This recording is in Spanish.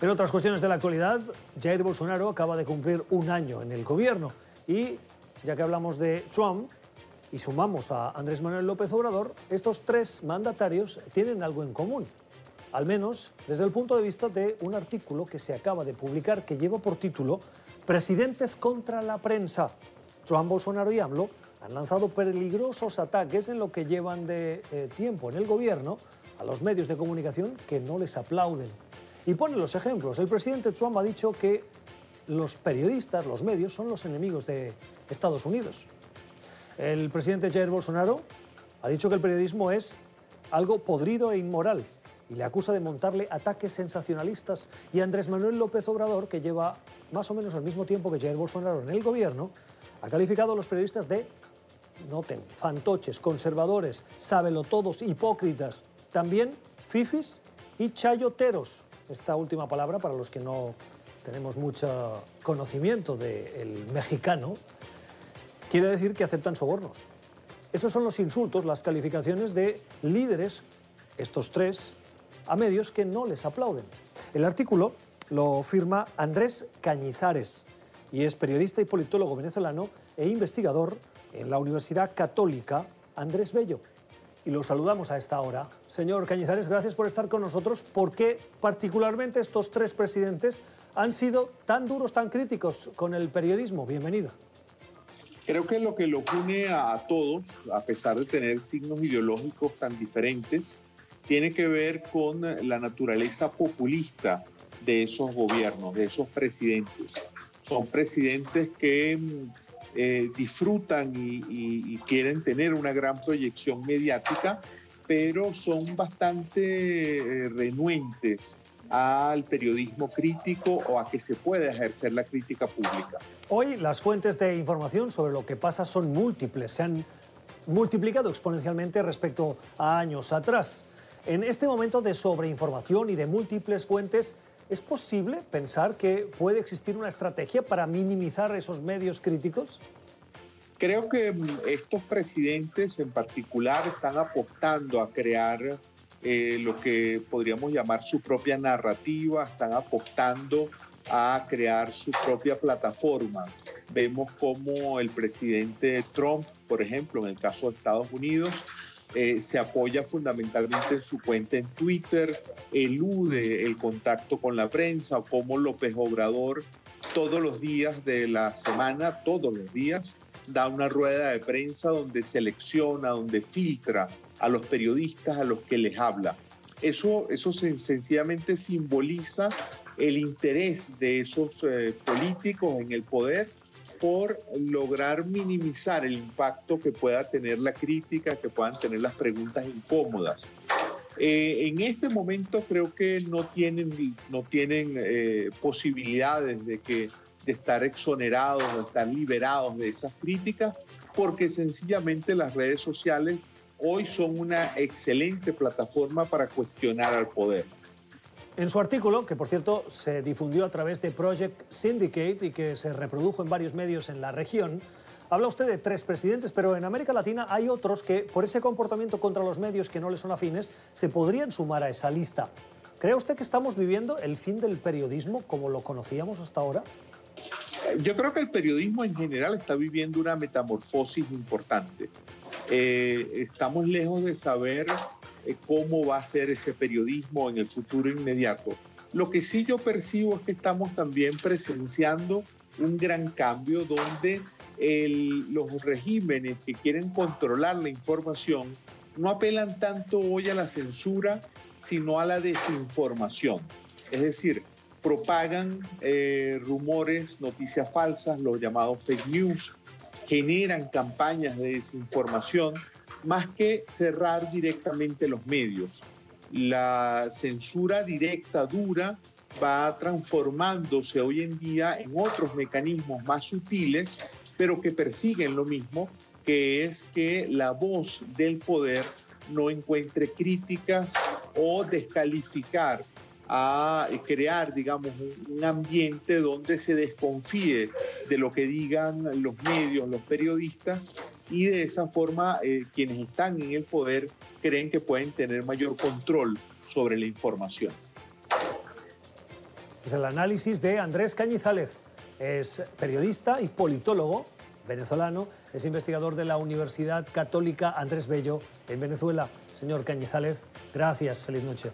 En otras cuestiones de la actualidad, Jair Bolsonaro acaba de cumplir un año en el gobierno y, ya que hablamos de Trump y sumamos a Andrés Manuel López Obrador, estos tres mandatarios tienen algo en común, al menos desde el punto de vista de un artículo que se acaba de publicar que lleva por título Presidentes contra la prensa. Trump, Bolsonaro y AMLO han lanzado peligrosos ataques en lo que llevan de eh, tiempo en el gobierno a los medios de comunicación que no les aplauden. Y pone los ejemplos. El presidente Trump ha dicho que los periodistas, los medios, son los enemigos de Estados Unidos. El presidente Jair Bolsonaro ha dicho que el periodismo es algo podrido e inmoral y le acusa de montarle ataques sensacionalistas. Y Andrés Manuel López Obrador, que lleva más o menos el mismo tiempo que Jair Bolsonaro en el gobierno, ha calificado a los periodistas de, noten, fantoches, conservadores, sábelotodos, hipócritas, también fifis y chayoteros esta última palabra, para los que no tenemos mucho conocimiento del mexicano, quiere decir que aceptan sobornos. Esos son los insultos, las calificaciones de líderes, estos tres, a medios que no les aplauden. El artículo lo firma Andrés Cañizares y es periodista y politólogo venezolano e investigador en la Universidad Católica Andrés Bello y lo saludamos a esta hora. Señor Cañizares, gracias por estar con nosotros. ¿Por qué particularmente estos tres presidentes han sido tan duros, tan críticos con el periodismo? Bienvenido. Creo que lo que lo une a todos, a pesar de tener signos ideológicos tan diferentes, tiene que ver con la naturaleza populista de esos gobiernos, de esos presidentes. Son presidentes que eh, disfrutan y, quieren tener una gran proyección mediática, pero son bastante eh, renuentes al periodismo crítico o a que se pueda ejercer la crítica pública. Hoy las fuentes de información sobre lo que pasa son múltiples, se han multiplicado exponencialmente respecto a años atrás. En este momento de sobreinformación y de múltiples fuentes, ¿Es posible pensar que puede existir una estrategia para minimizar esos medios críticos? Creo que mm, estos presidentes en particular están apostando a crear eh, lo que podríamos llamar su propia narrativa, están apostando a crear su propia plataforma. Vemos como el presidente Trump, por ejemplo, en el caso de Estados Unidos, eh, se apoya fundamentalmente en su cuenta en Twitter, elude el contacto con la prensa, como López Obrador todos los días de la semana, todos los días, da una rueda de prensa donde selecciona, donde filtra a los periodistas a los que les habla. Eso, eso sencillamente simboliza el interés de esos eh, políticos en el poder por lograr minimizar el impacto que pueda tener la crítica, que puedan tener las preguntas incómodas. Eh, en este momento creo que no tienen, no tienen eh, posibilidades de, que, de estar exonerados, de estar liberados de esas críticas, porque sencillamente las redes sociales hoy son una excelente plataforma para cuestionar al poder. En su artículo, que por cierto se difundió a través de Project Syndicate y que se reprodujo en varios medios en la región, habla usted de tres presidentes, pero en América Latina hay otros que, por ese comportamiento contra los medios que no les son afines, se podrían sumar a esa lista. ¿Cree usted que estamos viviendo el fin del periodismo como lo conocíamos hasta ahora? Yo creo que el periodismo en general está viviendo una metamorfosis importante. Eh, estamos lejos de saber eh, cómo va a ser ese periodismo en el futuro inmediato. Lo que sí yo percibo es que estamos también presenciando un gran cambio donde los regímenes que quieren controlar la información no apelan tanto hoy a la censura, sino a la desinformación. Es decir, propagan eh, rumores, noticias falsas, los llamados fake news, generan campañas de desinformación más que cerrar directamente los medios. La censura directa, dura, va transformándose hoy en día en otros mecanismos más sutiles, pero que persiguen lo mismo, que es que la voz del poder no encuentre críticas o descalificar a crear, digamos, un, ambiente donde se desconfíe de lo que digan los medios, los periodistas, y de esa forma eh, quienes están en el poder creen que pueden tener mayor control sobre la información. es el análisis de Andrés Cañizález. Es periodista y politólogo venezolano, es investigador de la Universidad Católica Andrés Bello en Venezuela. Señor Cañizález, gracias, feliz noche.